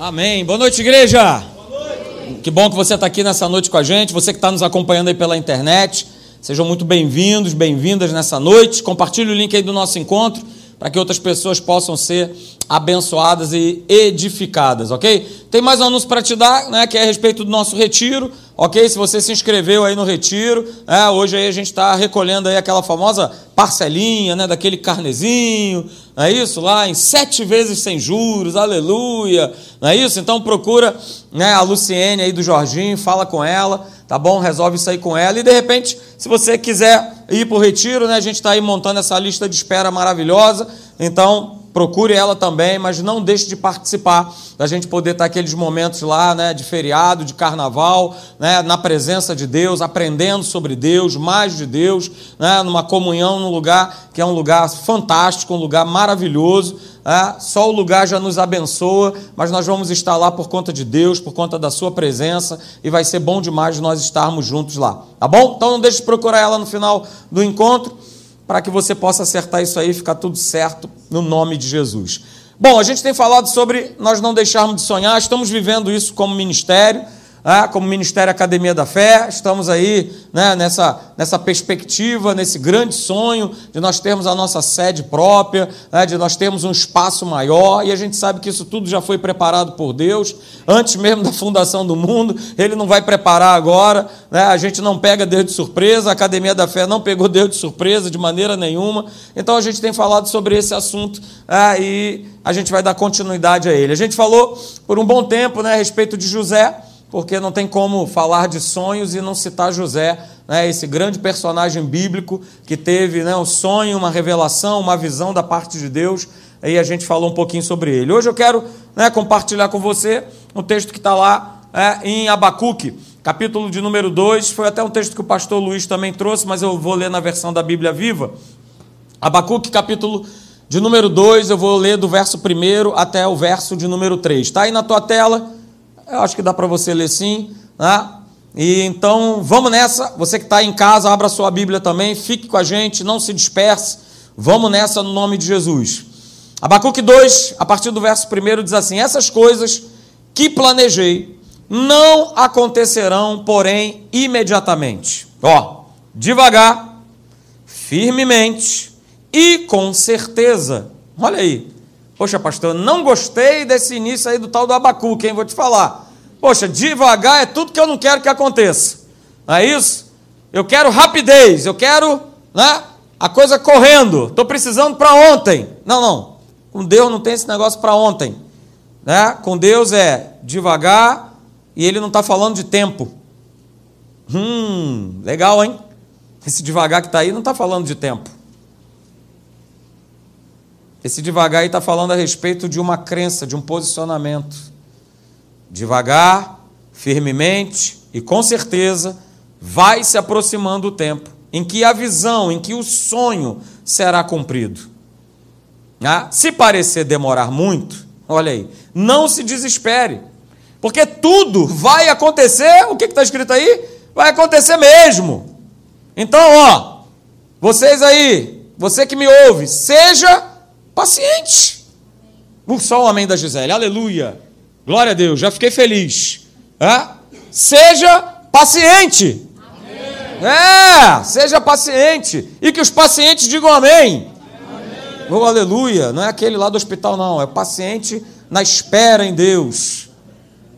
Amém. Boa noite, igreja. Boa noite. Que bom que você está aqui nessa noite com a gente. Você que está nos acompanhando aí pela internet. Sejam muito bem-vindos, bem-vindas nessa noite. Compartilhe o link aí do nosso encontro para que outras pessoas possam ser abençoadas e edificadas, ok? Tem mais um anúncio para te dar, né, que é a respeito do nosso retiro, ok? Se você se inscreveu aí no retiro, é, hoje aí a gente está recolhendo aí aquela famosa parcelinha, né, daquele carnezinho, não é isso? Lá em sete vezes sem juros, aleluia, não é isso? Então procura né, a Luciene aí do Jorginho, fala com ela, tá bom? Resolve isso aí com ela e de repente, se você quiser ir para o retiro, né, a gente está aí montando essa lista de espera maravilhosa, então procure ela também, mas não deixe de participar, da gente poder estar aqueles momentos lá, né, de feriado, de carnaval, né, na presença de Deus, aprendendo sobre Deus, mais de Deus, né, numa comunhão num lugar que é um lugar fantástico, um lugar maravilhoso, né, só o lugar já nos abençoa, mas nós vamos estar lá por conta de Deus, por conta da sua presença, e vai ser bom demais nós estarmos juntos lá, tá bom? Então não deixe de procurar ela no final do encontro, para que você possa acertar isso aí e ficar tudo certo no nome de Jesus. Bom, a gente tem falado sobre nós não deixarmos de sonhar, estamos vivendo isso como ministério ah, como Ministério Academia da Fé, estamos aí né, nessa, nessa perspectiva, nesse grande sonho de nós termos a nossa sede própria, né, de nós termos um espaço maior, e a gente sabe que isso tudo já foi preparado por Deus, antes mesmo da fundação do mundo, Ele não vai preparar agora, né, a gente não pega Deus de surpresa, a Academia da Fé não pegou Deus de surpresa de maneira nenhuma, então a gente tem falado sobre esse assunto ah, e a gente vai dar continuidade a ele. A gente falou por um bom tempo né, a respeito de José porque não tem como falar de sonhos e não citar José, né, esse grande personagem bíblico que teve né, um sonho, uma revelação, uma visão da parte de Deus, e a gente falou um pouquinho sobre ele. Hoje eu quero né, compartilhar com você um texto que está lá é, em Abacuque, capítulo de número 2, foi até um texto que o pastor Luiz também trouxe, mas eu vou ler na versão da Bíblia Viva. Abacuque, capítulo de número 2, eu vou ler do verso 1 até o verso de número 3. Está aí na tua tela, eu acho que dá para você ler sim. Né? E então vamos nessa. Você que está em casa, abra sua Bíblia também, fique com a gente, não se disperse. Vamos nessa no nome de Jesus. Abacuque 2, a partir do verso 1, diz assim: Essas coisas que planejei não acontecerão, porém, imediatamente. Ó, devagar, firmemente e com certeza. Olha aí, Poxa, pastor, não gostei desse início aí do tal do Abacuque, hein? Vou te falar. Poxa, devagar é tudo que eu não quero que aconteça. Não é isso? Eu quero rapidez, eu quero né, a coisa correndo. Estou precisando para ontem. Não, não. Com Deus não tem esse negócio para ontem. Né? Com Deus é devagar e Ele não está falando de tempo. Hum, legal, hein? Esse devagar que está aí não está falando de tempo. Esse devagar aí está falando a respeito de uma crença, de um posicionamento. Devagar, firmemente e com certeza vai se aproximando o tempo em que a visão, em que o sonho será cumprido. Ah, se parecer demorar muito, olha aí, não se desespere, porque tudo vai acontecer. O que está escrito aí? Vai acontecer mesmo. Então, ó, vocês aí, você que me ouve, seja Paciente. Só o amém da Gisele. Aleluia. Glória a Deus. Já fiquei feliz. É? Seja paciente. Amém. É, seja paciente. E que os pacientes digam amém. amém. Oh, aleluia. Não é aquele lá do hospital, não. É paciente na espera em Deus.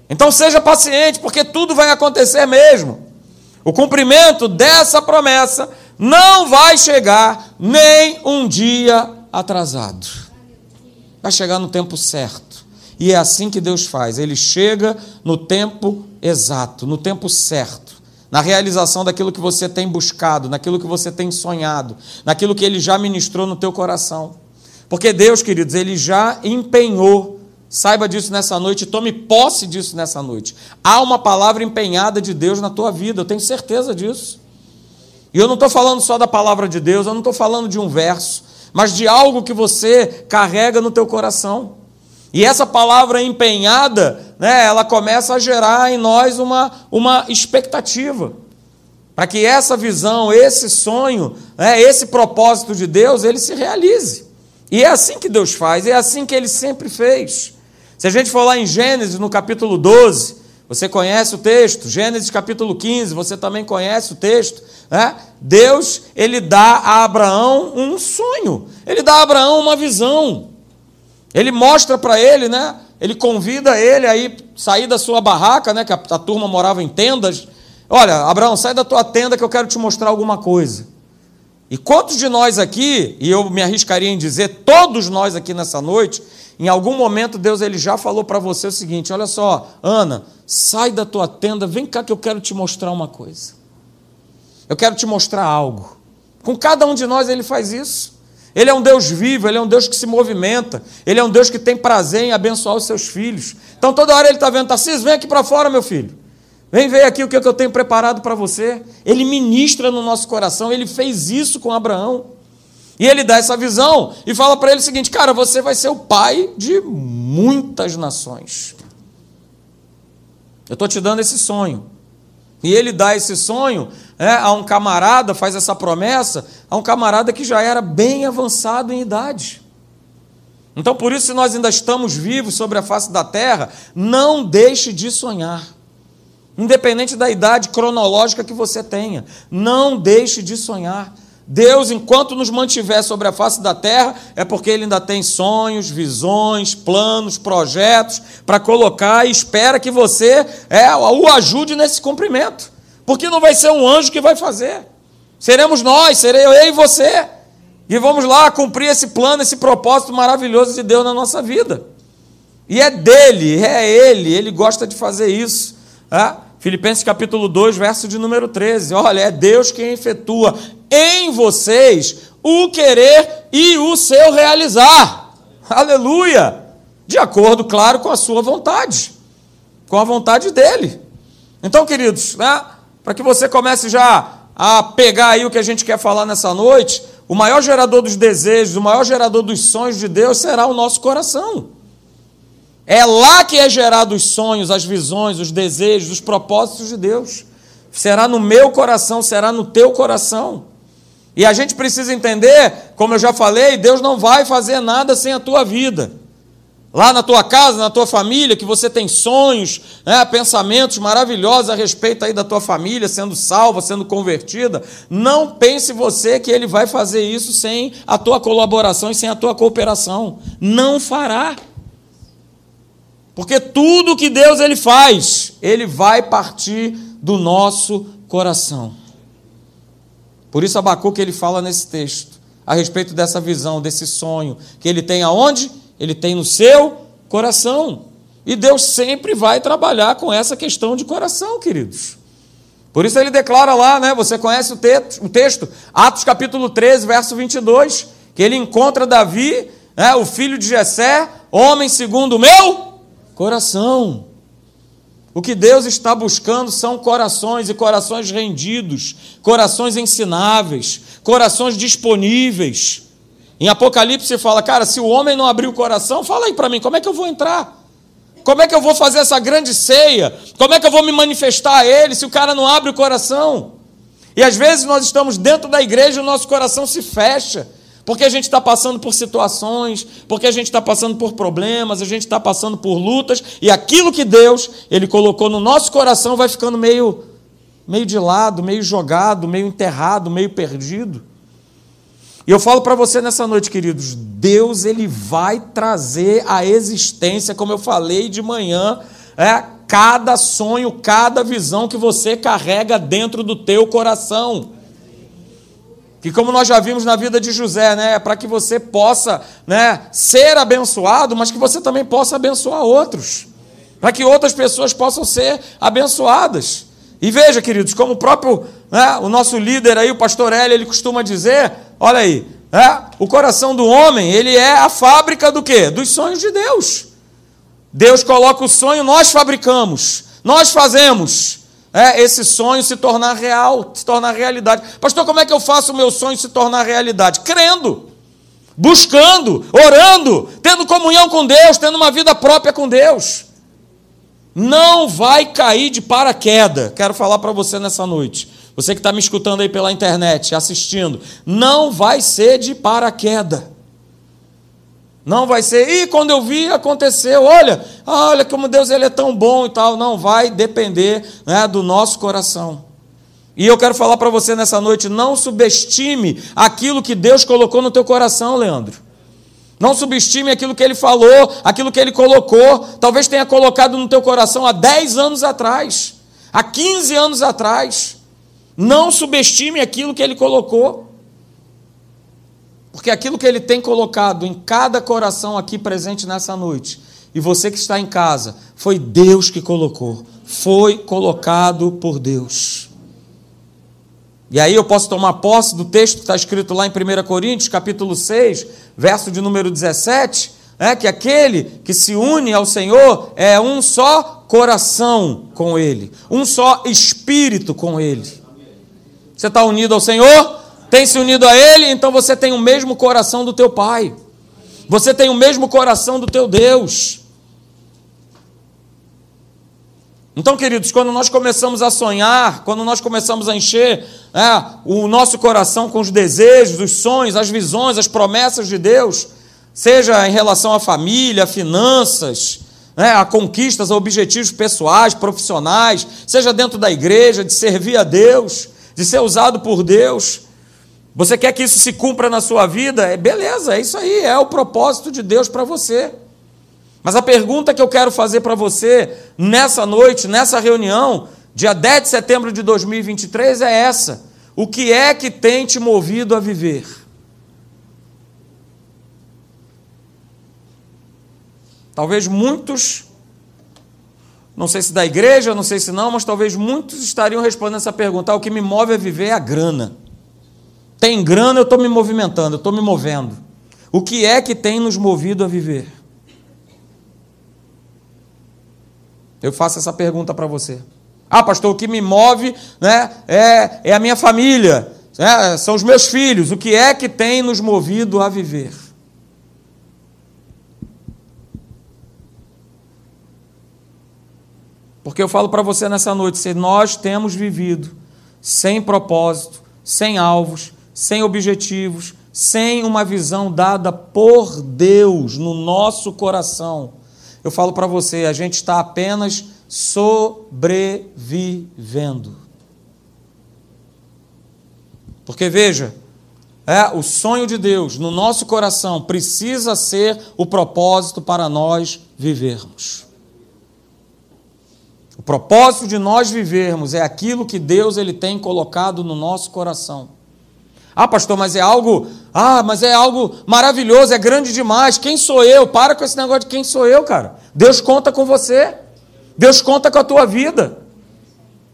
Então seja paciente, porque tudo vai acontecer mesmo. O cumprimento dessa promessa não vai chegar nem um dia atrasado. Vai chegar no tempo certo. E é assim que Deus faz. Ele chega no tempo exato, no tempo certo, na realização daquilo que você tem buscado, naquilo que você tem sonhado, naquilo que ele já ministrou no teu coração. Porque Deus, queridos, ele já empenhou Saiba disso nessa noite, tome posse disso nessa noite. Há uma palavra empenhada de Deus na tua vida, eu tenho certeza disso. E eu não estou falando só da palavra de Deus, eu não estou falando de um verso, mas de algo que você carrega no teu coração. E essa palavra empenhada, né, ela começa a gerar em nós uma, uma expectativa. Para que essa visão, esse sonho, né, esse propósito de Deus, ele se realize. E é assim que Deus faz, é assim que ele sempre fez. Se a gente for lá em Gênesis, no capítulo 12, você conhece o texto, Gênesis capítulo 15, você também conhece o texto. Né? Deus, ele dá a Abraão um sonho, ele dá a Abraão uma visão. Ele mostra para ele, né? Ele convida ele a ir sair da sua barraca, né? Que a, a turma morava em tendas. Olha, Abraão, sai da tua tenda que eu quero te mostrar alguma coisa. E quantos de nós aqui, e eu me arriscaria em dizer, todos nós aqui nessa noite, em algum momento Deus ele já falou para você o seguinte: olha só, Ana, sai da tua tenda, vem cá que eu quero te mostrar uma coisa. Eu quero te mostrar algo. Com cada um de nós ele faz isso. Ele é um Deus vivo, ele é um Deus que se movimenta, ele é um Deus que tem prazer em abençoar os seus filhos. Então toda hora ele está vendo, Tarcísio, vem aqui para fora, meu filho. Vem ver aqui o que eu tenho preparado para você. Ele ministra no nosso coração, ele fez isso com Abraão. E ele dá essa visão e fala para ele o seguinte: cara, você vai ser o pai de muitas nações. Eu estou te dando esse sonho. E ele dá esse sonho é, a um camarada, faz essa promessa, a um camarada que já era bem avançado em idade. Então, por isso, se nós ainda estamos vivos sobre a face da terra, não deixe de sonhar. Independente da idade cronológica que você tenha, não deixe de sonhar. Deus, enquanto nos mantiver sobre a face da terra, é porque Ele ainda tem sonhos, visões, planos, projetos para colocar e espera que você é, o ajude nesse cumprimento. Porque não vai ser um anjo que vai fazer. Seremos nós, serei eu e você. E vamos lá cumprir esse plano, esse propósito maravilhoso de Deus na nossa vida. E é dele, é ele, ele gosta de fazer isso. É? Filipenses capítulo 2, verso de número 13. Olha, é Deus quem efetua em vocês o querer e o seu realizar. Aleluia! De acordo, claro, com a sua vontade, com a vontade dele. Então, queridos, né, para que você comece já a pegar aí o que a gente quer falar nessa noite, o maior gerador dos desejos, o maior gerador dos sonhos de Deus será o nosso coração. É lá que é gerado os sonhos, as visões, os desejos, os propósitos de Deus. Será no meu coração, será no teu coração. E a gente precisa entender, como eu já falei, Deus não vai fazer nada sem a tua vida. Lá na tua casa, na tua família, que você tem sonhos, né, pensamentos maravilhosos a respeito aí da tua família, sendo salva, sendo convertida, não pense você que ele vai fazer isso sem a tua colaboração e sem a tua cooperação. Não fará. Porque tudo que Deus ele faz, ele vai partir do nosso coração. Por isso Abacuque ele fala nesse texto a respeito dessa visão, desse sonho que ele tem aonde? Ele tem no seu coração. E Deus sempre vai trabalhar com essa questão de coração, queridos. Por isso ele declara lá, né? Você conhece o texto, o texto Atos capítulo 13, verso 22, que ele encontra Davi, né, o filho de Jessé, homem segundo o meu Coração. O que Deus está buscando são corações e corações rendidos, corações ensináveis, corações disponíveis. Em Apocalipse fala, cara, se o homem não abrir o coração, fala aí para mim, como é que eu vou entrar? Como é que eu vou fazer essa grande ceia? Como é que eu vou me manifestar a ele se o cara não abre o coração? E às vezes nós estamos dentro da igreja e o nosso coração se fecha. Porque a gente está passando por situações, porque a gente está passando por problemas, a gente está passando por lutas, e aquilo que Deus ele colocou no nosso coração vai ficando meio, meio de lado, meio jogado, meio enterrado, meio perdido. E eu falo para você nessa noite, queridos, Deus ele vai trazer à existência, como eu falei de manhã, é cada sonho, cada visão que você carrega dentro do teu coração que como nós já vimos na vida de José, né, é para que você possa, né, ser abençoado, mas que você também possa abençoar outros, para que outras pessoas possam ser abençoadas. E veja, queridos, como o próprio, né, o nosso líder aí, o pastor Hélio, ele costuma dizer, olha aí, né, o coração do homem, ele é a fábrica do quê? Dos sonhos de Deus. Deus coloca o sonho, nós fabricamos, nós fazemos é, esse sonho se tornar real, se tornar realidade. Pastor, como é que eu faço o meu sonho se tornar realidade? Crendo, buscando, orando, tendo comunhão com Deus, tendo uma vida própria com Deus. Não vai cair de paraquedas. Quero falar para você nessa noite. Você que está me escutando aí pela internet, assistindo, não vai ser de paraquedas. Não vai ser, e quando eu vi, aconteceu, olha, olha como Deus ele é tão bom e tal. Não, vai depender né, do nosso coração. E eu quero falar para você nessa noite, não subestime aquilo que Deus colocou no teu coração, Leandro. Não subestime aquilo que ele falou, aquilo que ele colocou. Talvez tenha colocado no teu coração há 10 anos atrás, há 15 anos atrás. Não subestime aquilo que ele colocou. Porque aquilo que ele tem colocado em cada coração aqui presente nessa noite, e você que está em casa, foi Deus que colocou, foi colocado por Deus. E aí eu posso tomar posse do texto que está escrito lá em 1 Coríntios, capítulo 6, verso de número 17, é que aquele que se une ao Senhor é um só coração com Ele, um só espírito com Ele. Você está unido ao Senhor? Tem se unido a Ele, então você tem o mesmo coração do teu Pai. Você tem o mesmo coração do teu Deus. Então, queridos, quando nós começamos a sonhar, quando nós começamos a encher é, o nosso coração com os desejos, os sonhos, as visões, as promessas de Deus, seja em relação à família, finanças, né, a conquistas, a objetivos pessoais, profissionais, seja dentro da igreja, de servir a Deus, de ser usado por Deus, você quer que isso se cumpra na sua vida? É beleza, é isso aí, é o propósito de Deus para você. Mas a pergunta que eu quero fazer para você nessa noite, nessa reunião, dia 10 de setembro de 2023, é essa: O que é que tem te movido a viver? Talvez muitos, não sei se da igreja, não sei se não, mas talvez muitos estariam respondendo essa pergunta: o que me move a viver é a grana. Tem grana, eu estou me movimentando, eu estou me movendo. O que é que tem nos movido a viver? Eu faço essa pergunta para você. Ah, pastor, o que me move né, é, é a minha família, né, são os meus filhos. O que é que tem nos movido a viver? Porque eu falo para você nessa noite: se nós temos vivido sem propósito, sem alvos, sem objetivos, sem uma visão dada por Deus no nosso coração. Eu falo para você, a gente está apenas sobrevivendo. Porque veja, é, o sonho de Deus no nosso coração precisa ser o propósito para nós vivermos. O propósito de nós vivermos é aquilo que Deus ele tem colocado no nosso coração. Ah, pastor, mas é algo, ah, mas é algo maravilhoso, é grande demais. Quem sou eu? Para com esse negócio de quem sou eu, cara. Deus conta com você. Deus conta com a tua vida.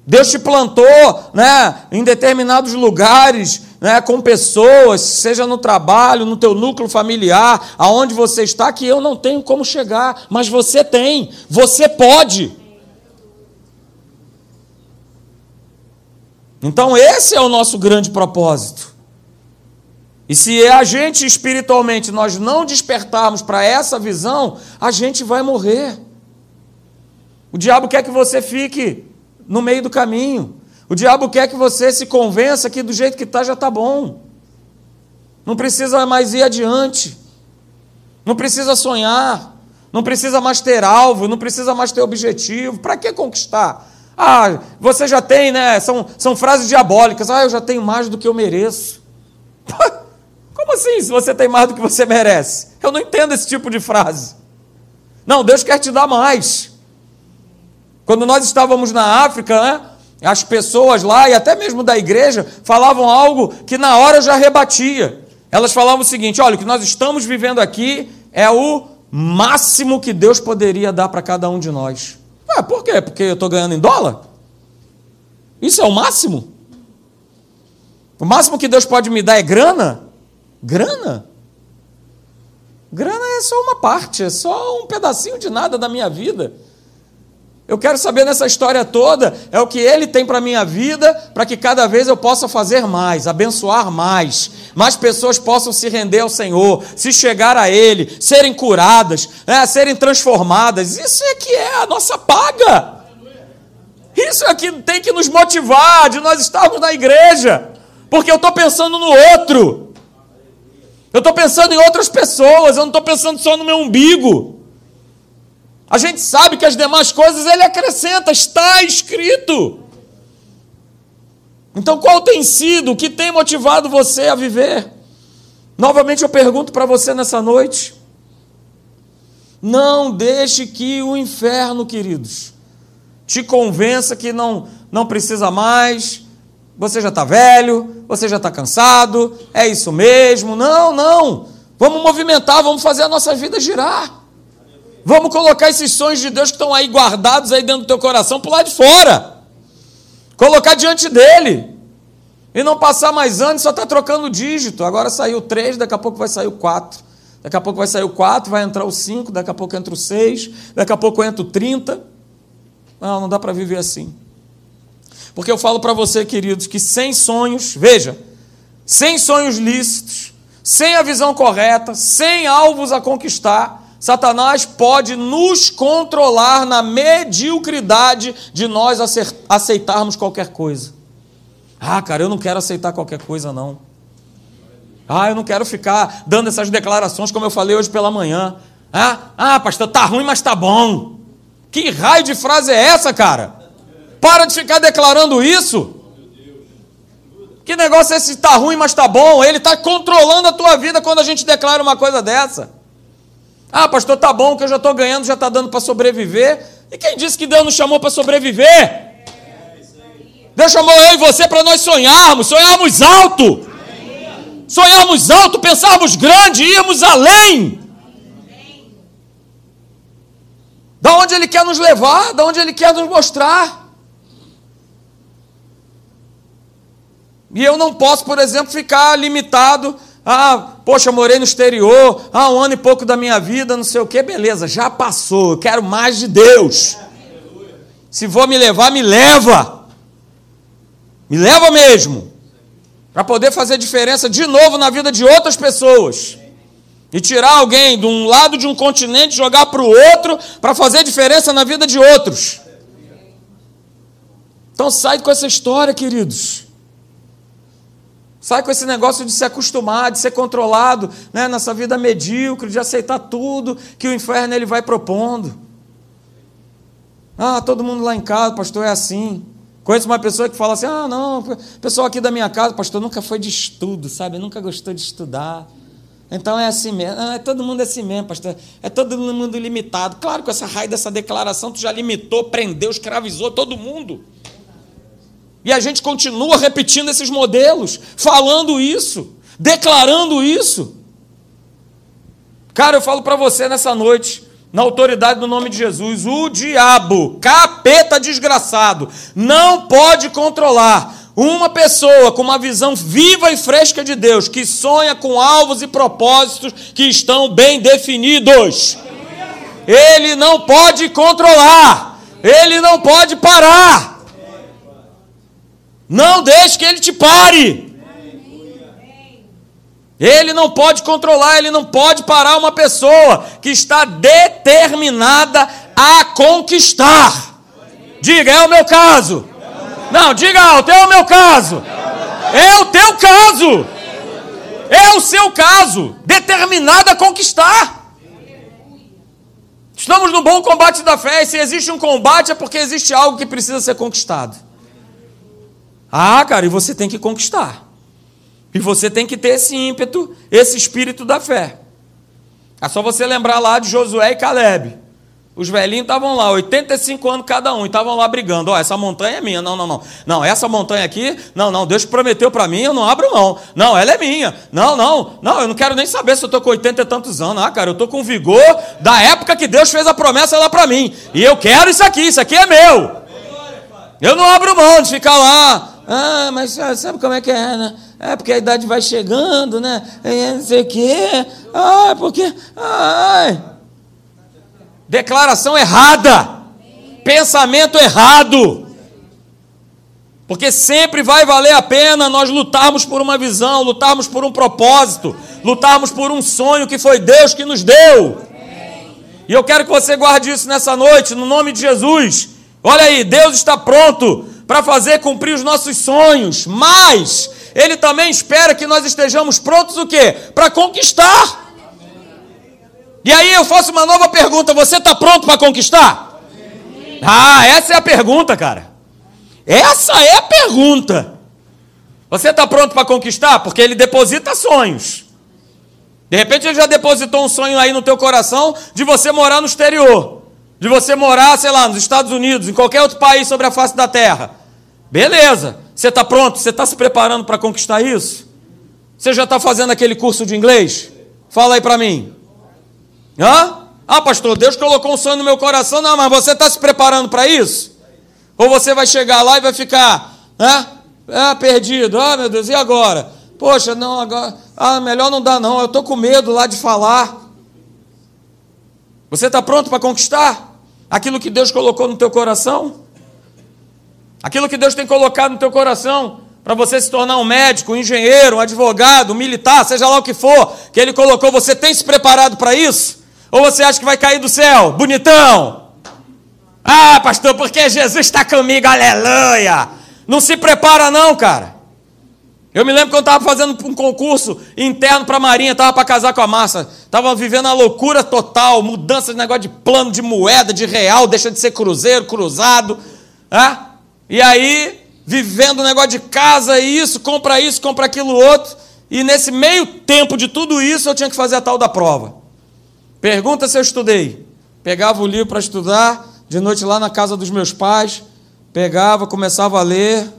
Deus te plantou, né, em determinados lugares, né, com pessoas, seja no trabalho, no teu núcleo familiar, aonde você está, que eu não tenho como chegar, mas você tem. Você pode. Então esse é o nosso grande propósito. E se a gente espiritualmente nós não despertarmos para essa visão, a gente vai morrer. O diabo quer que você fique no meio do caminho. O diabo quer que você se convença que do jeito que está já está bom. Não precisa mais ir adiante. Não precisa sonhar. Não precisa mais ter alvo. Não precisa mais ter objetivo. Para que conquistar? Ah, você já tem, né? São, são frases diabólicas. Ah, eu já tenho mais do que eu mereço. Como assim, se você tem mais do que você merece? Eu não entendo esse tipo de frase. Não, Deus quer te dar mais. Quando nós estávamos na África, né, as pessoas lá, e até mesmo da igreja, falavam algo que na hora já rebatia. Elas falavam o seguinte: olha, o que nós estamos vivendo aqui é o máximo que Deus poderia dar para cada um de nós. Ué, por quê? Porque eu estou ganhando em dólar? Isso é o máximo? O máximo que Deus pode me dar é grana? Grana? Grana é só uma parte, é só um pedacinho de nada da minha vida. Eu quero saber nessa história toda é o que ele tem para a minha vida, para que cada vez eu possa fazer mais, abençoar mais, mais pessoas possam se render ao Senhor, se chegar a Ele, serem curadas, né, serem transformadas. Isso é que é a nossa paga. Isso é que tem que nos motivar de nós estarmos na igreja, porque eu estou pensando no outro. Eu estou pensando em outras pessoas, eu não estou pensando só no meu umbigo. A gente sabe que as demais coisas ele acrescenta, está escrito. Então, qual tem sido, o que tem motivado você a viver? Novamente eu pergunto para você nessa noite. Não deixe que o inferno, queridos, te convença que não, não precisa mais, você já está velho, você já está cansado, é isso mesmo. Não, não. Vamos movimentar, vamos fazer a nossa vida girar. Vamos colocar esses sonhos de Deus que estão aí guardados aí dentro do teu coração para lado de fora. Colocar diante dele. E não passar mais anos, só está trocando dígito. Agora saiu três, daqui a pouco vai sair o quatro. Daqui a pouco vai sair o quatro, vai entrar o cinco, daqui a pouco entra o seis, daqui a pouco entra o trinta. Não, não dá para viver assim. Porque eu falo para você, queridos, que sem sonhos, veja, sem sonhos lícitos, sem a visão correta, sem alvos a conquistar, Satanás pode nos controlar na mediocridade de nós aceitarmos qualquer coisa. Ah, cara, eu não quero aceitar qualquer coisa, não. Ah, eu não quero ficar dando essas declarações como eu falei hoje pela manhã. Ah, ah pastor, tá ruim, mas tá bom. Que raio de frase é essa, cara? Para de ficar declarando isso. Que negócio é esse? Está ruim, mas está bom. Ele está controlando a tua vida quando a gente declara uma coisa dessa. Ah, pastor, tá bom, que eu já estou ganhando, já está dando para sobreviver. E quem disse que Deus nos chamou para sobreviver? Deus chamou eu e você para nós sonharmos, sonharmos alto. Sonharmos alto, pensarmos grande, irmos além. Da onde Ele quer nos levar, da onde Ele quer nos mostrar. E eu não posso, por exemplo, ficar limitado. Ah, poxa, morei no exterior, ah, um ano e pouco da minha vida, não sei o que, beleza, já passou, eu quero mais de Deus. Se vou me levar, me leva. Me leva mesmo. Para poder fazer diferença de novo na vida de outras pessoas. E tirar alguém de um lado de um continente, jogar para o outro, para fazer diferença na vida de outros. Então sai com essa história, queridos. Sai com esse negócio de se acostumar, de ser controlado né, nessa vida medíocre, de aceitar tudo que o inferno ele vai propondo. Ah, todo mundo lá em casa, pastor, é assim. Conheço uma pessoa que fala assim: ah, não, o pessoal aqui da minha casa, pastor, nunca foi de estudo, sabe? Nunca gostou de estudar. Então é assim mesmo. Ah, é todo mundo é assim mesmo, pastor. É todo mundo limitado. Claro, com essa raio dessa declaração, tu já limitou, prendeu, escravizou todo mundo. E a gente continua repetindo esses modelos, falando isso, declarando isso. Cara, eu falo para você nessa noite, na autoridade do nome de Jesus, o diabo, capeta desgraçado, não pode controlar uma pessoa com uma visão viva e fresca de Deus, que sonha com alvos e propósitos que estão bem definidos. Ele não pode controlar, ele não pode parar. Não deixe que ele te pare. Ele não pode controlar, ele não pode parar uma pessoa que está determinada a conquistar. Diga, é o meu caso. Não, diga alto, é o meu caso. É o teu caso. É o seu caso. Determinada a conquistar. Estamos no bom combate da fé. E se existe um combate é porque existe algo que precisa ser conquistado. Ah, cara, e você tem que conquistar. E você tem que ter esse ímpeto, esse espírito da fé. É só você lembrar lá de Josué e Caleb. Os velhinhos estavam lá, 85 anos cada um, e estavam lá brigando. Ó, oh, essa montanha é minha. Não, não, não. Não, essa montanha aqui, não, não. Deus prometeu para mim, eu não abro mão. Não, ela é minha. Não, não. Não, eu não quero nem saber se eu estou com 80 e tantos anos. Ah, cara, eu estou com vigor da época que Deus fez a promessa lá para mim. E eu quero isso aqui, isso aqui é meu. Eu não abro mão de ficar lá ah, mas sabe como é que é, né? É porque a idade vai chegando, né? Não sei o quê. Ah, porque. Ai. Declaração errada. Pensamento errado. Porque sempre vai valer a pena nós lutarmos por uma visão, lutarmos por um propósito, lutarmos por um sonho que foi Deus que nos deu. E eu quero que você guarde isso nessa noite, no nome de Jesus. Olha aí, Deus está pronto para fazer cumprir os nossos sonhos, mas Ele também espera que nós estejamos prontos o quê? Para conquistar. E aí eu faço uma nova pergunta: você está pronto para conquistar? Ah, essa é a pergunta, cara. Essa é a pergunta. Você está pronto para conquistar? Porque ele deposita sonhos. De repente ele já depositou um sonho aí no teu coração de você morar no exterior. De você morar, sei lá, nos Estados Unidos, em qualquer outro país sobre a face da terra. Beleza. Você está pronto? Você está se preparando para conquistar isso? Você já está fazendo aquele curso de inglês? Fala aí para mim. Hã? Ah, pastor, Deus colocou um sonho no meu coração. Não, mas você está se preparando para isso? Ou você vai chegar lá e vai ficar, né? Ah, perdido. Ah, meu Deus, e agora? Poxa, não, agora. Ah, melhor não dá, não. Eu estou com medo lá de falar. Você está pronto para conquistar aquilo que Deus colocou no teu coração? Aquilo que Deus tem colocado no teu coração para você se tornar um médico, um engenheiro, um advogado, um militar, seja lá o que for, que Ele colocou, você tem se preparado para isso? Ou você acha que vai cair do céu, bonitão? Ah, pastor, porque Jesus está comigo, aleluia! Não se prepara, não, cara. Eu me lembro quando estava fazendo um concurso interno para a Marinha, estava para casar com a massa, estava vivendo a loucura total, mudança de negócio de plano de moeda, de real, deixa de ser cruzeiro, cruzado. Ah? E aí, vivendo o negócio de casa, isso, compra isso, compra aquilo outro. E nesse meio tempo de tudo isso, eu tinha que fazer a tal da prova. Pergunta se eu estudei. Pegava o livro para estudar, de noite lá na casa dos meus pais, pegava, começava a ler.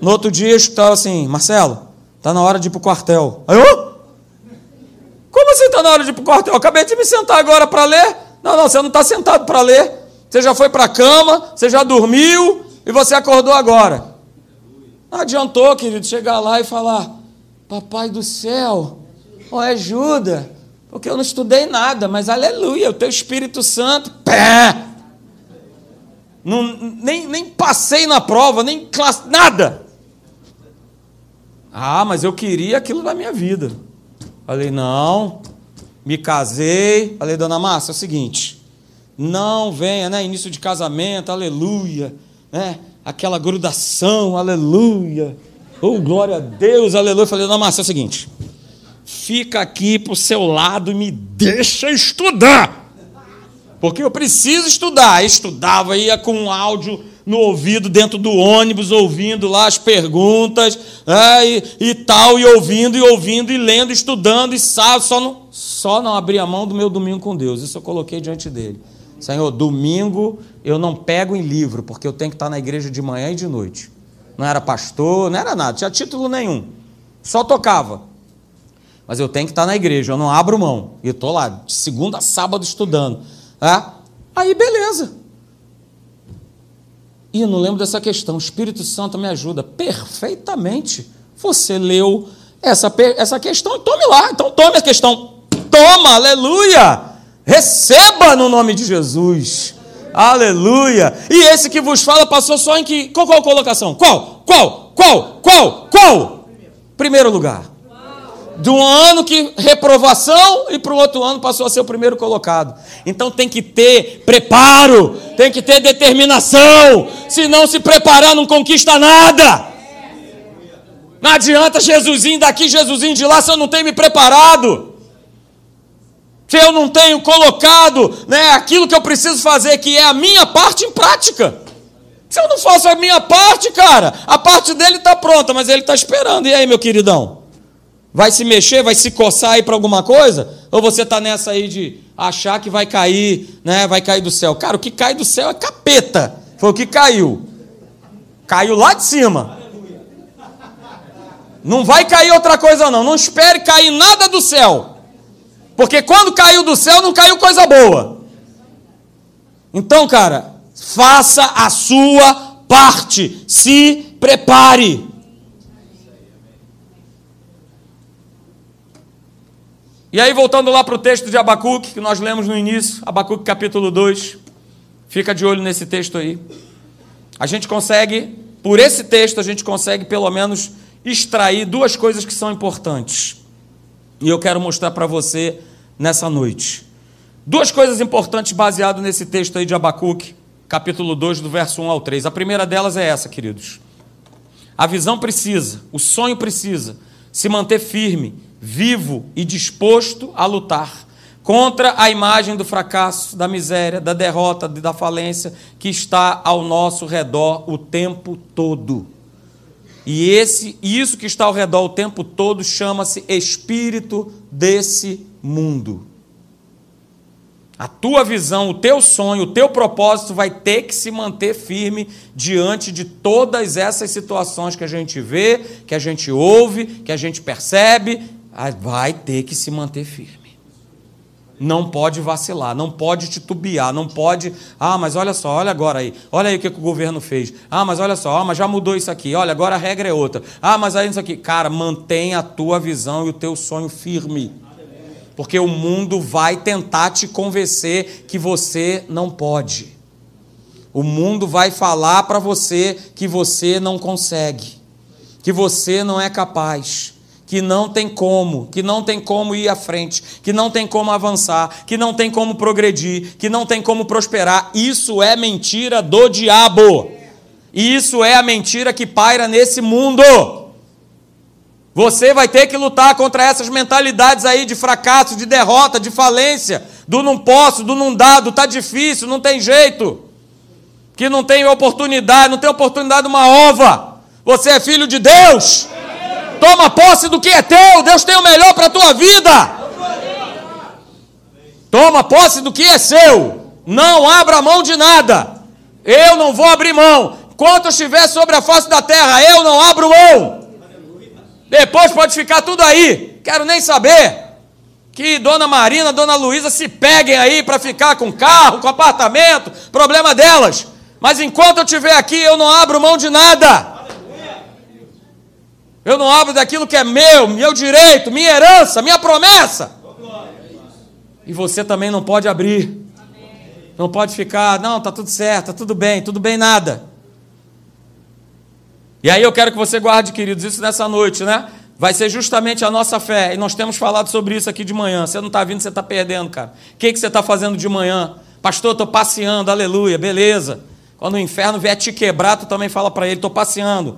No outro dia eu escutava assim, Marcelo, tá na hora de ir pro quartel. Aí eu, como assim tá na hora de ir pro quartel? Acabei de me sentar agora para ler. Não, não, você não está sentado para ler. Você já foi para a cama, você já dormiu e você acordou agora. Não adiantou, querido, chegar lá e falar: Papai do céu, oh, ajuda, porque eu não estudei nada, mas aleluia, o teu Espírito Santo, pé! Não, nem, nem passei na prova, nem classe, nada. Ah, mas eu queria aquilo na minha vida. Falei, não, me casei. Falei, dona Márcia, é o seguinte, não venha, né? Início de casamento, aleluia. Né? Aquela grudação, aleluia. Oh, glória a Deus, aleluia. Eu falei, não, Márcia, é o seguinte. Fica aqui pro seu lado e me deixa estudar. Porque eu preciso estudar. Eu estudava, ia com um áudio no ouvido dentro do ônibus, ouvindo lá as perguntas é, e, e, tal, e ouvindo, e ouvindo, e lendo, estudando, e sabe, só não, só não abri a mão do meu domingo com Deus. Isso eu coloquei diante dele. Senhor, domingo eu não pego em livro, porque eu tenho que estar na igreja de manhã e de noite. Não era pastor, não era nada, tinha título nenhum. Só tocava. Mas eu tenho que estar na igreja, eu não abro mão. E estou lá, de segunda a sábado estudando. É? Aí, beleza. E eu não lembro dessa questão. O Espírito Santo me ajuda perfeitamente. Você leu essa, essa questão tome lá. Então tome a questão. Toma, aleluia! Receba no nome de Jesus. Aleluia. E esse que vos fala passou só em que. Qual, qual colocação? Qual? Qual? Qual? Qual? Qual? Primeiro lugar. De um ano que reprovação e para o outro ano passou a ser o primeiro colocado. Então tem que ter preparo, tem que ter determinação. Se não se preparar, não conquista nada. Não adianta Jesusinho daqui, Jesusinho de lá, se eu não tenho me preparado se eu não tenho colocado né, aquilo que eu preciso fazer, que é a minha parte em prática. Se eu não faço a minha parte, cara, a parte dele está pronta, mas ele está esperando. E aí, meu queridão? Vai se mexer, vai se coçar aí para alguma coisa? Ou você está nessa aí de achar que vai cair, né? Vai cair do céu? Cara, o que cai do céu é capeta. Foi o que caiu. Caiu lá de cima. Não vai cair outra coisa, não. Não espere cair nada do céu. Porque quando caiu do céu, não caiu coisa boa. Então, cara, faça a sua parte. Se prepare. E aí, voltando lá para o texto de Abacuque, que nós lemos no início, Abacuque capítulo 2. Fica de olho nesse texto aí. A gente consegue, por esse texto, a gente consegue pelo menos extrair duas coisas que são importantes. E eu quero mostrar para você nessa noite. Duas coisas importantes baseado nesse texto aí de Abacuque, capítulo 2, do verso 1 ao 3. A primeira delas é essa, queridos. A visão precisa, o sonho precisa se manter firme, vivo e disposto a lutar contra a imagem do fracasso, da miséria, da derrota, da falência que está ao nosso redor o tempo todo. E esse, isso que está ao redor o tempo todo chama-se espírito desse mundo. A tua visão, o teu sonho, o teu propósito vai ter que se manter firme diante de todas essas situações que a gente vê, que a gente ouve, que a gente percebe, vai ter que se manter firme não pode vacilar, não pode titubear, não pode. Ah, mas olha só, olha agora aí, olha aí o que, o governo fez. Ah, mas olha só, ah, mas já mudou isso aqui, olha, agora a regra é outra. Ah, mas aí isso aqui. Cara, mantenha a tua visão e o teu sonho firme. Porque o mundo vai tentar te convencer que você não pode. O mundo vai falar para você que você não consegue, que você não é capaz que não tem como, que não tem como ir à frente, que não tem como avançar, que não tem como progredir, que não tem como prosperar. Isso é mentira do diabo. Isso é a mentira que paira nesse mundo. Você vai ter que lutar contra essas mentalidades aí de fracasso, de derrota, de falência, do não posso, do não dá, do tá difícil, não tem jeito. Que não tem oportunidade, não tem oportunidade uma ova. Você é filho de Deus. Toma posse do que é teu. Deus tem o melhor para a tua vida. Toma posse do que é seu. Não abra mão de nada. Eu não vou abrir mão. Enquanto eu estiver sobre a face da terra, eu não abro mão. Depois pode ficar tudo aí. Quero nem saber. Que Dona Marina, Dona Luísa se peguem aí para ficar com carro, com apartamento, problema delas. Mas enquanto eu estiver aqui, eu não abro mão de nada. Eu não abro daquilo que é meu, meu direito, minha herança, minha promessa. E você também não pode abrir. Não pode ficar, não, tá tudo certo, tá tudo bem, tudo bem nada. E aí eu quero que você guarde, queridos, isso nessa noite, né? Vai ser justamente a nossa fé. E nós temos falado sobre isso aqui de manhã. Você não está vindo, você está perdendo, cara. O que, que você está fazendo de manhã? Pastor, estou passeando, aleluia, beleza. Quando o inferno vier te quebrar, tu também fala para ele, estou passeando.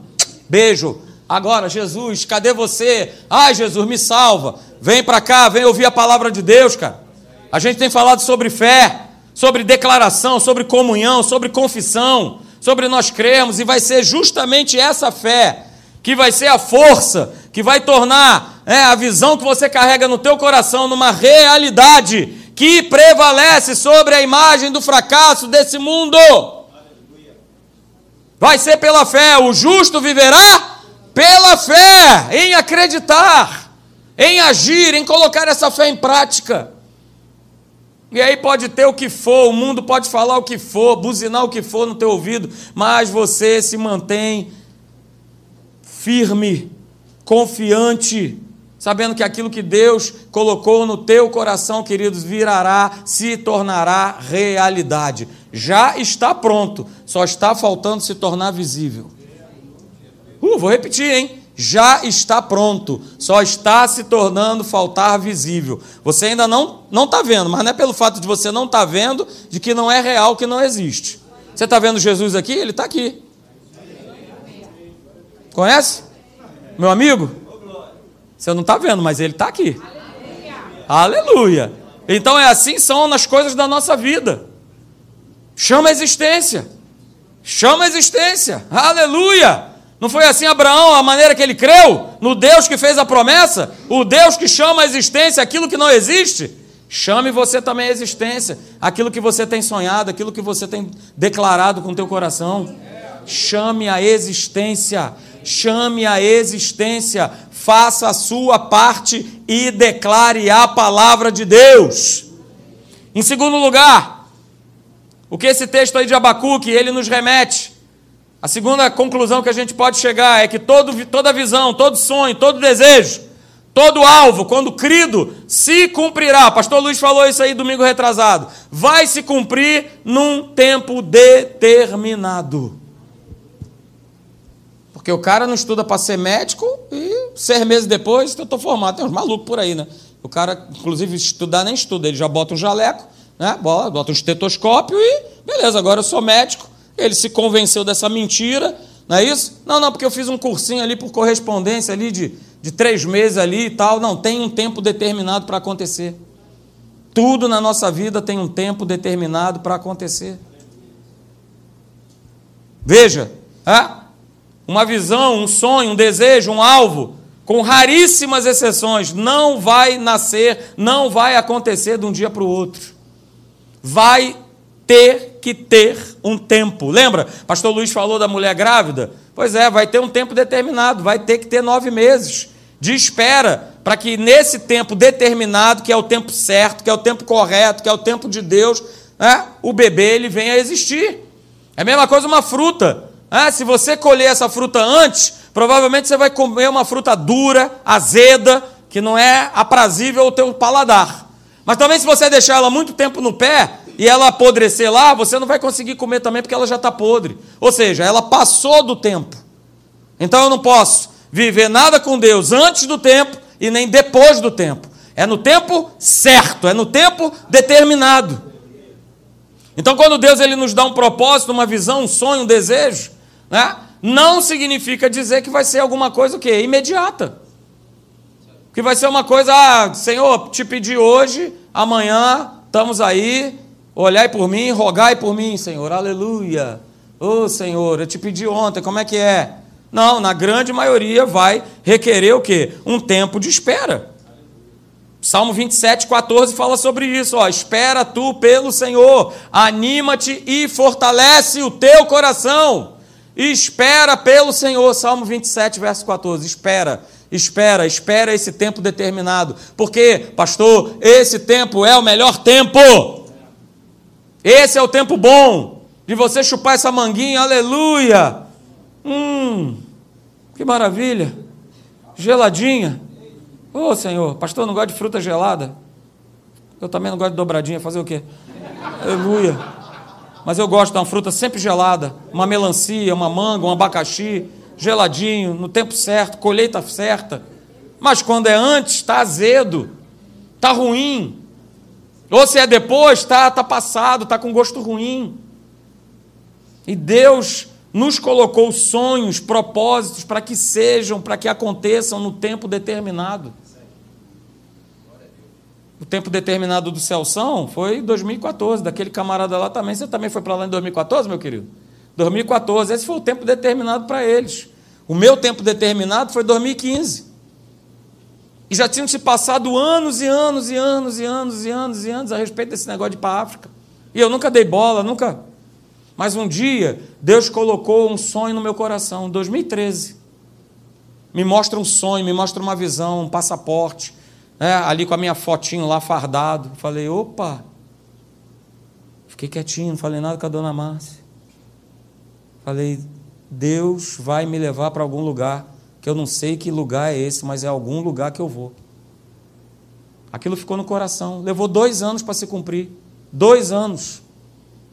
Beijo. Agora, Jesus, cadê você? Ai, Jesus, me salva. Vem para cá, vem ouvir a palavra de Deus, cara. A gente tem falado sobre fé, sobre declaração, sobre comunhão, sobre confissão, sobre nós cremos, e vai ser justamente essa fé que vai ser a força que vai tornar é, a visão que você carrega no teu coração numa realidade que prevalece sobre a imagem do fracasso desse mundo. Vai ser pela fé, o justo viverá pela fé, em acreditar, em agir, em colocar essa fé em prática. E aí pode ter o que for, o mundo pode falar o que for, buzinar o que for no teu ouvido, mas você se mantém firme, confiante, sabendo que aquilo que Deus colocou no teu coração, queridos, virará, se tornará realidade. Já está pronto, só está faltando se tornar visível. Uh, vou repetir, hein? Já está pronto, só está se tornando faltar visível. Você ainda não não está vendo, mas não é pelo fato de você não estar tá vendo, de que não é real, que não existe. Você está vendo Jesus aqui? Ele está aqui. Conhece? Meu amigo? Você não está vendo, mas ele está aqui. Aleluia. Aleluia. Então é assim são nas coisas da nossa vida. Chama a existência. Chama a existência. Aleluia. Não foi assim Abraão, a maneira que ele creu no Deus que fez a promessa? O Deus que chama a existência aquilo que não existe? Chame você também a existência, aquilo que você tem sonhado, aquilo que você tem declarado com o teu coração. Chame a existência, chame a existência, faça a sua parte e declare a palavra de Deus. Em segundo lugar, o que esse texto aí de Abacuque, ele nos remete a segunda conclusão que a gente pode chegar é que todo, toda visão, todo sonho, todo desejo, todo alvo, quando crido, se cumprirá. Pastor Luiz falou isso aí domingo retrasado. Vai se cumprir num tempo determinado. Porque o cara não estuda para ser médico e seis meses depois eu estou formado. Tem uns malucos por aí, né? O cara, inclusive, estudar nem estuda, ele já bota um jaleco, né? bota um estetoscópio e beleza, agora eu sou médico ele se convenceu dessa mentira, Não é isso? Não, não, porque eu fiz um cursinho ali por correspondência ali de, de três meses ali e tal. Não, tem um tempo determinado para acontecer. Tudo na nossa vida tem um tempo determinado para acontecer. Veja, é? uma visão, um sonho, um desejo, um alvo, com raríssimas exceções, não vai nascer, não vai acontecer de um dia para o outro. Vai ter que ter um tempo. Lembra? Pastor Luiz falou da mulher grávida? Pois é, vai ter um tempo determinado, vai ter que ter nove meses de espera para que nesse tempo determinado, que é o tempo certo, que é o tempo correto, que é o tempo de Deus, né, o bebê ele venha a existir. É a mesma coisa uma fruta. Né? Se você colher essa fruta antes, provavelmente você vai comer uma fruta dura, azeda, que não é aprazível ao teu paladar. Mas também se você deixar ela muito tempo no pé e ela apodrecer lá, você não vai conseguir comer também porque ela já está podre. Ou seja, ela passou do tempo. Então eu não posso viver nada com Deus antes do tempo e nem depois do tempo. É no tempo certo, é no tempo determinado. Então, quando Deus ele nos dá um propósito, uma visão, um sonho, um desejo, né, não significa dizer que vai ser alguma coisa o quê? imediata. Que vai ser uma coisa, ah, Senhor, te pedi hoje, amanhã estamos aí, olhai por mim, rogai por mim, Senhor, aleluia. Ô oh, Senhor, eu te pedi ontem, como é que é? Não, na grande maioria vai requerer o quê? Um tempo de espera. Salmo 27, 14 fala sobre isso. Ó, Espera tu pelo Senhor, anima-te e fortalece o teu coração. Espera pelo Senhor. Salmo 27, verso 14. Espera, espera, espera esse tempo determinado. Porque, pastor, esse tempo é o melhor tempo. Esse é o tempo bom de você chupar essa manguinha, aleluia. Hum, que maravilha. Geladinha. Ô oh, Senhor, pastor, não gosta de fruta gelada. Eu também não gosto de dobradinha. Fazer o quê? Aleluia. Mas eu gosto de uma fruta sempre gelada. Uma melancia, uma manga, um abacaxi. Geladinho, no tempo certo, colheita certa. Mas quando é antes, está azedo. Está ruim. Ou se é depois, está tá passado, está com gosto ruim. E Deus nos colocou sonhos, propósitos para que sejam, para que aconteçam no tempo determinado. O tempo determinado do Celção foi 2014, daquele camarada lá também. Você também foi para lá em 2014, meu querido? 2014, esse foi o tempo determinado para eles. O meu tempo determinado foi 2015. E já tinham se passado anos e anos e anos e anos e anos e anos a respeito desse negócio de ir para a África. E eu nunca dei bola, nunca mas um dia, Deus colocou um sonho no meu coração, 2013. Me mostra um sonho, me mostra uma visão, um passaporte, né, ali com a minha fotinho lá fardado. Falei, opa! Fiquei quietinho, não falei nada com a dona Márcia. Falei, Deus vai me levar para algum lugar, que eu não sei que lugar é esse, mas é algum lugar que eu vou. Aquilo ficou no coração. Levou dois anos para se cumprir. Dois anos.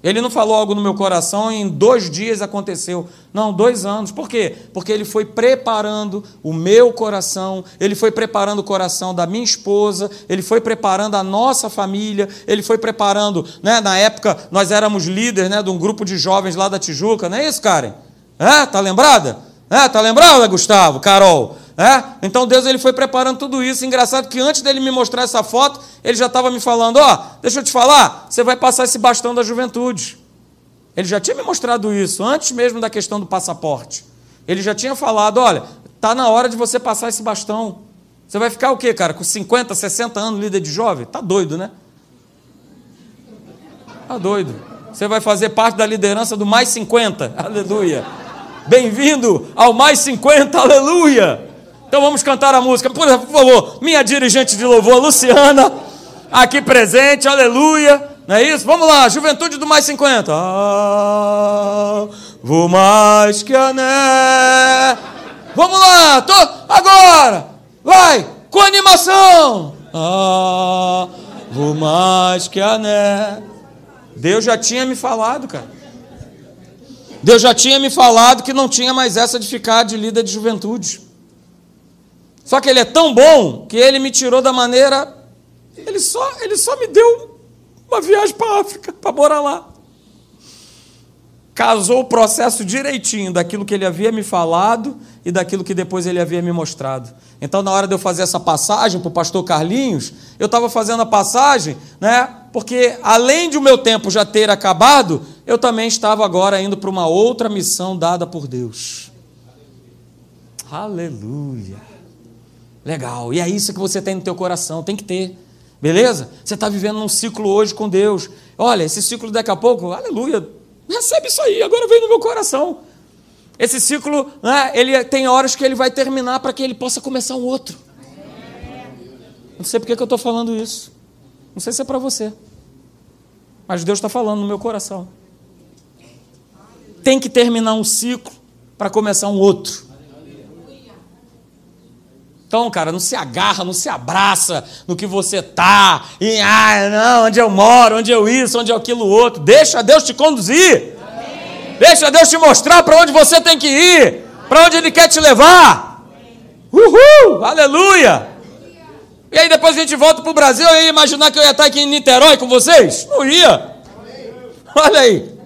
Ele não falou algo no meu coração e em dois dias aconteceu. Não, dois anos. Por quê? Porque ele foi preparando o meu coração, ele foi preparando o coração da minha esposa, ele foi preparando a nossa família, ele foi preparando. Né, na época, nós éramos líderes né, de um grupo de jovens lá da Tijuca, não é isso, Karen? É? Tá lembrada? É? Tá lembrada, Gustavo? Carol? É? Então Deus ele foi preparando tudo isso. Engraçado que antes dele me mostrar essa foto, ele já estava me falando: Ó, oh, deixa eu te falar, você vai passar esse bastão da juventude. Ele já tinha me mostrado isso antes mesmo da questão do passaporte. Ele já tinha falado: olha, tá na hora de você passar esse bastão. Você vai ficar o quê, cara? Com 50, 60 anos líder de jovem? Tá doido, né? Tá doido. Você vai fazer parte da liderança do mais 50. Aleluia. Bem-vindo ao mais 50. Aleluia. Então vamos cantar a música. Por favor, minha dirigente de louvor, Luciana, aqui presente, aleluia. Não é isso? Vamos lá, juventude do mais 50. Ah, vou mais que a né. Vamos lá, tô, agora, vai, com animação. Ah, vou mais que a né. Deus já tinha me falado, cara. Deus já tinha me falado que não tinha mais essa de ficar de líder de juventude. Só que ele é tão bom que ele me tirou da maneira. Ele só, ele só me deu uma viagem para a África, para morar lá. casou o processo direitinho daquilo que ele havia me falado e daquilo que depois ele havia me mostrado. Então, na hora de eu fazer essa passagem para o pastor Carlinhos, eu estava fazendo a passagem, né? Porque além de o meu tempo já ter acabado, eu também estava agora indo para uma outra missão dada por Deus. Aleluia. Legal. E é isso que você tem no teu coração, tem que ter. Beleza? Você está vivendo um ciclo hoje com Deus. Olha, esse ciclo daqui a pouco, aleluia, recebe isso aí, agora vem no meu coração. Esse ciclo, né, ele tem horas que ele vai terminar para que ele possa começar um outro. Não sei porque que eu estou falando isso. Não sei se é para você. Mas Deus está falando no meu coração. Tem que terminar um ciclo para começar um outro. Então, cara, não se agarra, não se abraça no que você tá, e ah, não, onde eu moro, onde eu isso, onde eu aquilo outro. Deixa Deus te conduzir. Amém. Deixa Deus te mostrar para onde você tem que ir, para onde Ele quer te levar. Uhul! Aleluia! E aí depois a gente volta para o Brasil e imaginar que eu ia estar aqui em Niterói com vocês? Não ia. Olha aí.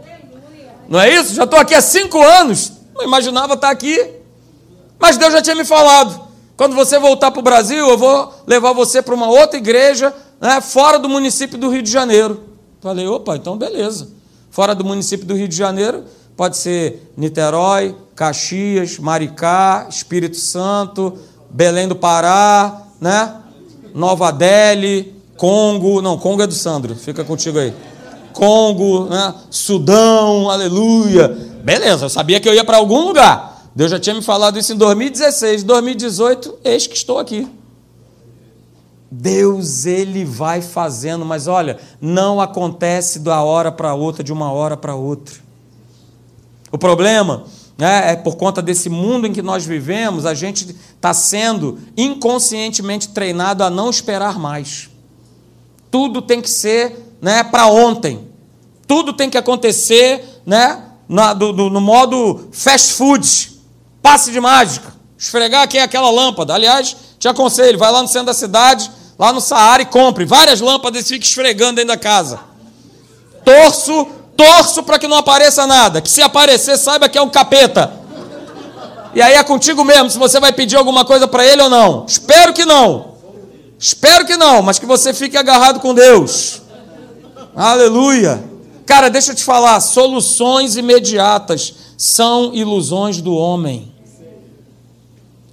Não é isso? Já estou aqui há cinco anos. Não imaginava estar aqui. Mas Deus já tinha me falado. Quando você voltar para o Brasil, eu vou levar você para uma outra igreja, né, fora do município do Rio de Janeiro. Falei, opa, então beleza. Fora do município do Rio de Janeiro, pode ser Niterói, Caxias, Maricá, Espírito Santo, Belém do Pará, né? Nova Delhi, Congo. Não, Congo é do Sandro, fica contigo aí. Congo, né? Sudão, aleluia. Beleza, eu sabia que eu ia para algum lugar. Deus já tinha me falado isso em 2016, 2018, eis que estou aqui. Deus, ele vai fazendo, mas olha, não acontece da hora para outra, de uma hora para outra. O problema né, é por conta desse mundo em que nós vivemos, a gente está sendo inconscientemente treinado a não esperar mais. Tudo tem que ser né, para ontem. Tudo tem que acontecer né, na, do, do, no modo fast food passe de mágica, esfregar aqui aquela lâmpada. Aliás, te aconselho, vai lá no centro da cidade, lá no Saara e compre várias lâmpadas e fique esfregando dentro da casa. Torço, torço para que não apareça nada. Que se aparecer, saiba que é um capeta. E aí é contigo mesmo se você vai pedir alguma coisa para ele ou não. Espero que não. Espero que não, mas que você fique agarrado com Deus. Aleluia. Cara, deixa eu te falar, soluções imediatas são ilusões do homem.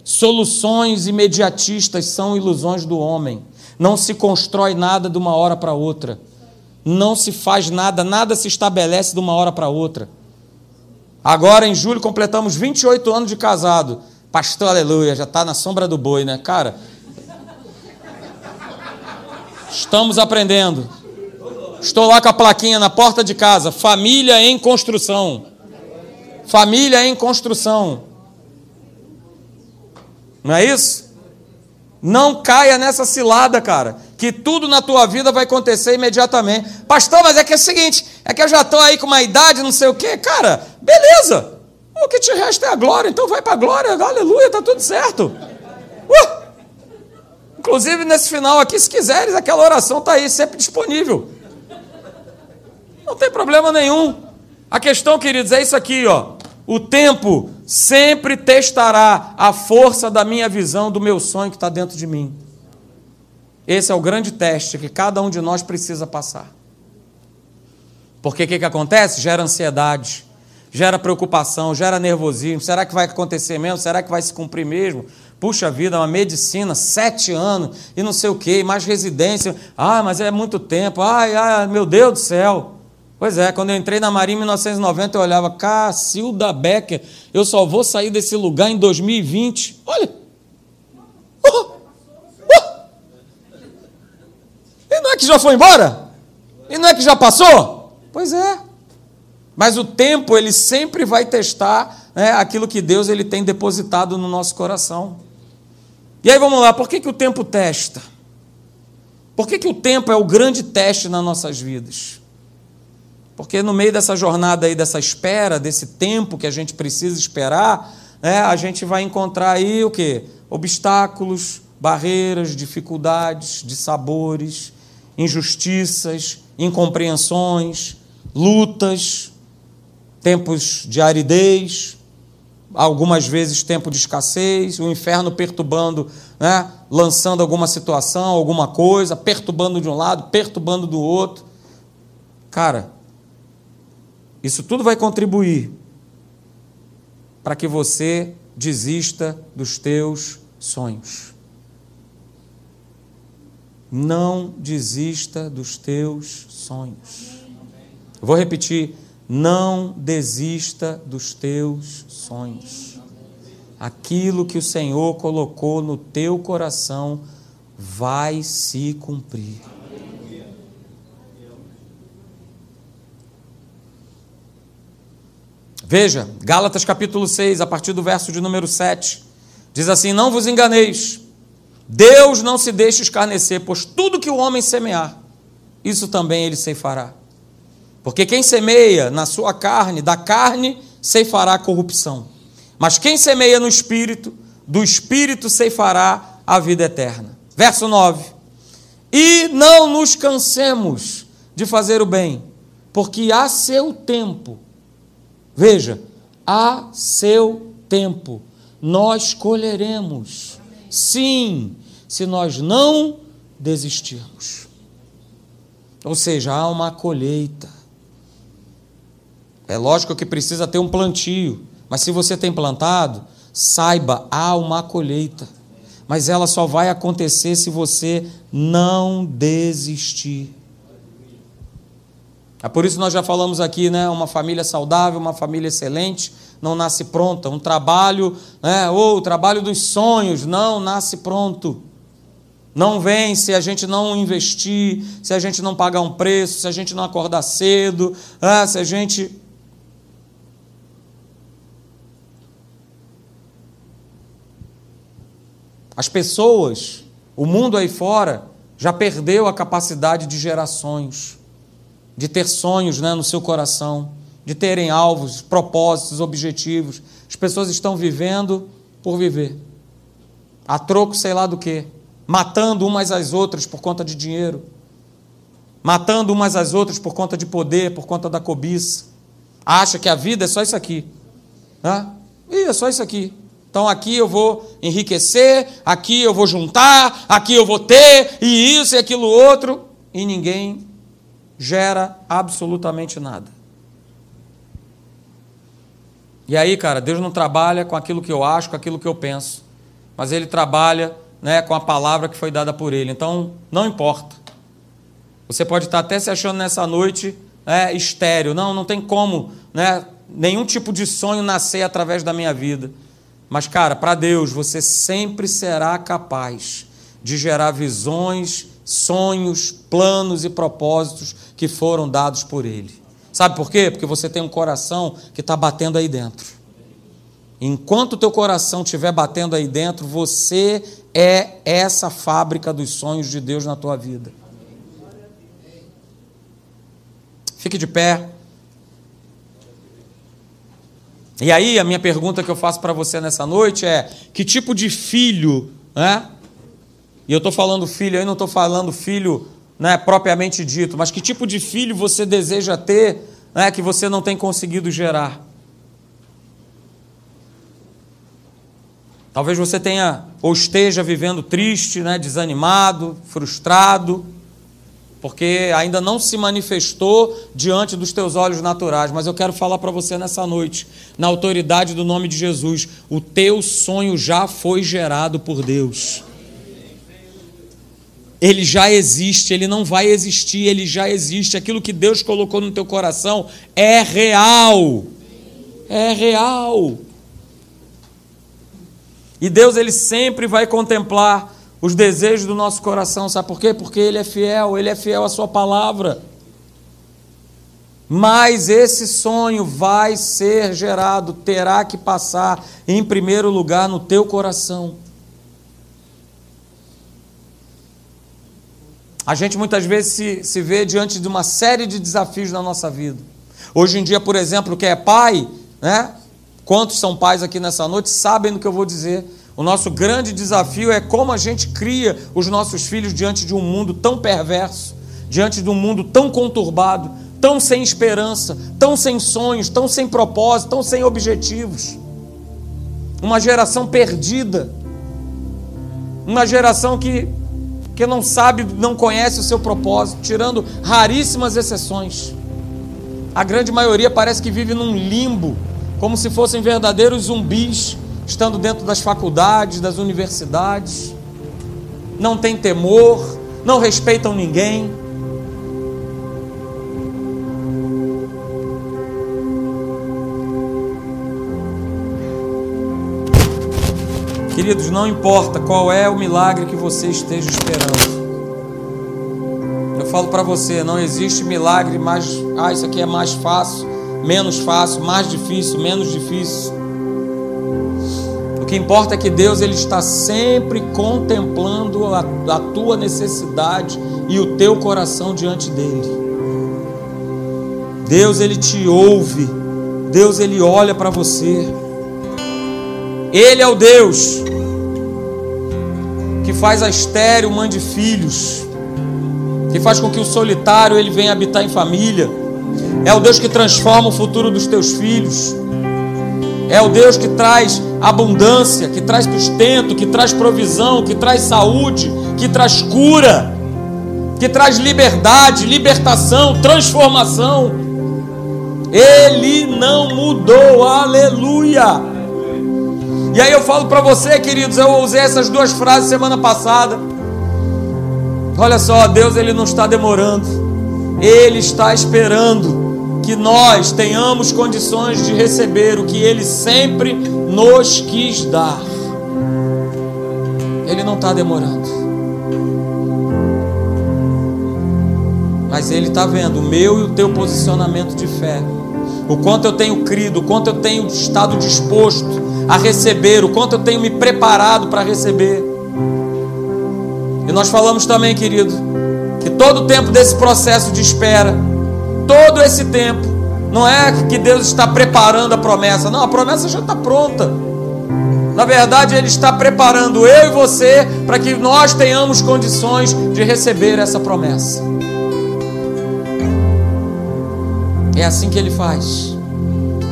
Soluções imediatistas são ilusões do homem. Não se constrói nada de uma hora para outra. Não se faz nada, nada se estabelece de uma hora para outra. Agora, em julho, completamos 28 anos de casado. Pastor, aleluia, já está na sombra do boi, né? Cara, estamos aprendendo. Estou lá com a plaquinha na porta de casa: família em construção. Família em construção. Não é isso? Não caia nessa cilada, cara, que tudo na tua vida vai acontecer imediatamente. Pastor, mas é que é o seguinte, é que eu já estou aí com uma idade, não sei o quê. Cara, beleza. O que te resta é a glória, então vai para a glória, aleluia, está tudo certo. Uh! Inclusive, nesse final aqui, se quiseres, aquela oração está aí, sempre disponível. Não tem problema nenhum. A questão, queridos, é isso aqui, ó. O tempo sempre testará a força da minha visão, do meu sonho que está dentro de mim. Esse é o grande teste que cada um de nós precisa passar. Porque o que, que acontece? Gera ansiedade, gera preocupação, gera nervosismo. Será que vai acontecer mesmo? Será que vai se cumprir mesmo? Puxa vida, uma medicina, sete anos e não sei o quê, mais residência. Ah, mas é muito tempo. Ai, ai, meu Deus do céu. Pois é, quando eu entrei na Marinha em 1990, eu olhava, Cacilda Becker, eu só vou sair desse lugar em 2020. Olha! Uh, uh. E não é que já foi embora? E não é que já passou? Pois é. Mas o tempo, ele sempre vai testar né, aquilo que Deus ele tem depositado no nosso coração. E aí vamos lá, por que, que o tempo testa? Por que, que o tempo é o grande teste nas nossas vidas? Porque no meio dessa jornada aí, dessa espera, desse tempo que a gente precisa esperar, né, a gente vai encontrar aí o quê? Obstáculos, barreiras, dificuldades, dissabores, injustiças, incompreensões, lutas. tempos de aridez, algumas vezes tempo de escassez, o inferno perturbando, né, lançando alguma situação, alguma coisa, perturbando de um lado, perturbando do outro. Cara, isso tudo vai contribuir para que você desista dos teus sonhos. Não desista dos teus sonhos. Vou repetir não desista dos teus sonhos. Aquilo que o Senhor colocou no teu coração vai se cumprir. Veja, Gálatas capítulo 6, a partir do verso de número 7, diz assim: Não vos enganeis, Deus não se deixa escarnecer, pois tudo que o homem semear, isso também ele ceifará. Porque quem semeia na sua carne, da carne ceifará a corrupção. Mas quem semeia no espírito, do espírito ceifará a vida eterna. Verso 9. E não nos cansemos de fazer o bem, porque há seu tempo. Veja, há seu tempo. Nós colheremos. Sim, se nós não desistirmos. Ou seja, há uma colheita. É lógico que precisa ter um plantio, mas se você tem plantado, saiba, há uma colheita. Mas ela só vai acontecer se você não desistir. É por isso que nós já falamos aqui, né? Uma família saudável, uma família excelente, não nasce pronta. Um trabalho, né? ou o trabalho dos sonhos, não nasce pronto. Não vem se a gente não investir, se a gente não pagar um preço, se a gente não acordar cedo, né? se a gente As pessoas, o mundo aí fora, já perdeu a capacidade de gerar sonhos, de ter sonhos né, no seu coração, de terem alvos, propósitos, objetivos. As pessoas estão vivendo por viver, a troco sei lá do que, matando umas às outras por conta de dinheiro, matando umas às outras por conta de poder, por conta da cobiça. Acha que a vida é só isso aqui. Né? Ih, é só isso aqui. Então aqui eu vou enriquecer, aqui eu vou juntar, aqui eu vou ter, e isso e aquilo outro, e ninguém gera absolutamente nada. E aí, cara, Deus não trabalha com aquilo que eu acho, com aquilo que eu penso, mas Ele trabalha né, com a palavra que foi dada por Ele. Então, não importa. Você pode estar até se achando nessa noite é, estéreo. Não, não tem como né, nenhum tipo de sonho nascer através da minha vida. Mas, cara, para Deus, você sempre será capaz de gerar visões, sonhos, planos e propósitos que foram dados por Ele. Sabe por quê? Porque você tem um coração que está batendo aí dentro. Enquanto o teu coração estiver batendo aí dentro, você é essa fábrica dos sonhos de Deus na tua vida. Fique de pé. E aí, a minha pergunta que eu faço para você nessa noite é: que tipo de filho, né? E eu estou falando filho aí, não estou falando filho né, propriamente dito, mas que tipo de filho você deseja ter né, que você não tem conseguido gerar? Talvez você tenha ou esteja vivendo triste, né, desanimado, frustrado porque ainda não se manifestou diante dos teus olhos naturais. Mas eu quero falar para você nessa noite, na autoridade do nome de Jesus: o teu sonho já foi gerado por Deus. Ele já existe, ele não vai existir, ele já existe. Aquilo que Deus colocou no teu coração é real. É real. E Deus ele sempre vai contemplar os desejos do nosso coração, sabe por quê? Porque Ele é fiel, Ele é fiel à Sua palavra. Mas esse sonho vai ser gerado, terá que passar em primeiro lugar no teu coração. A gente muitas vezes se, se vê diante de uma série de desafios na nossa vida. Hoje em dia, por exemplo, que é pai, né? Quantos são pais aqui nessa noite sabem do que eu vou dizer o nosso grande desafio é como a gente cria os nossos filhos diante de um mundo tão perverso, diante de um mundo tão conturbado, tão sem esperança, tão sem sonhos, tão sem propósito, tão sem objetivos. Uma geração perdida. Uma geração que, que não sabe, não conhece o seu propósito, tirando raríssimas exceções. A grande maioria parece que vive num limbo, como se fossem verdadeiros zumbis, estando dentro das faculdades, das universidades. Não tem temor, não respeitam ninguém. Queridos, não importa qual é o milagre que você esteja esperando falo para você, não existe milagre mais, ah, isso aqui é mais fácil, menos fácil, mais difícil, menos difícil. O que importa é que Deus ele está sempre contemplando a, a tua necessidade e o teu coração diante dele. Deus ele te ouve. Deus ele olha para você. Ele é o Deus que faz a estéreo mãe de filhos que faz com que o solitário ele venha habitar em família. É o Deus que transforma o futuro dos teus filhos. É o Deus que traz abundância, que traz sustento, que traz provisão, que traz saúde, que traz cura, que traz liberdade, libertação, transformação. Ele não mudou, aleluia. E aí eu falo para você, queridos, eu usei essas duas frases semana passada. Olha só, Deus ele não está demorando. Ele está esperando que nós tenhamos condições de receber o que ele sempre nos quis dar. Ele não está demorando. Mas ele está vendo o meu e o teu posicionamento de fé. O quanto eu tenho crido, o quanto eu tenho estado disposto a receber, o quanto eu tenho me preparado para receber. E nós falamos também, querido, que todo o tempo desse processo de espera, todo esse tempo, não é que Deus está preparando a promessa, não, a promessa já está pronta. Na verdade, Ele está preparando eu e você para que nós tenhamos condições de receber essa promessa. É assim que Ele faz,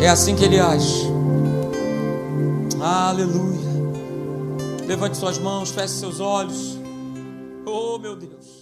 é assim que Ele age. Aleluia. Levante suas mãos, feche seus olhos. Oh, meu Deus.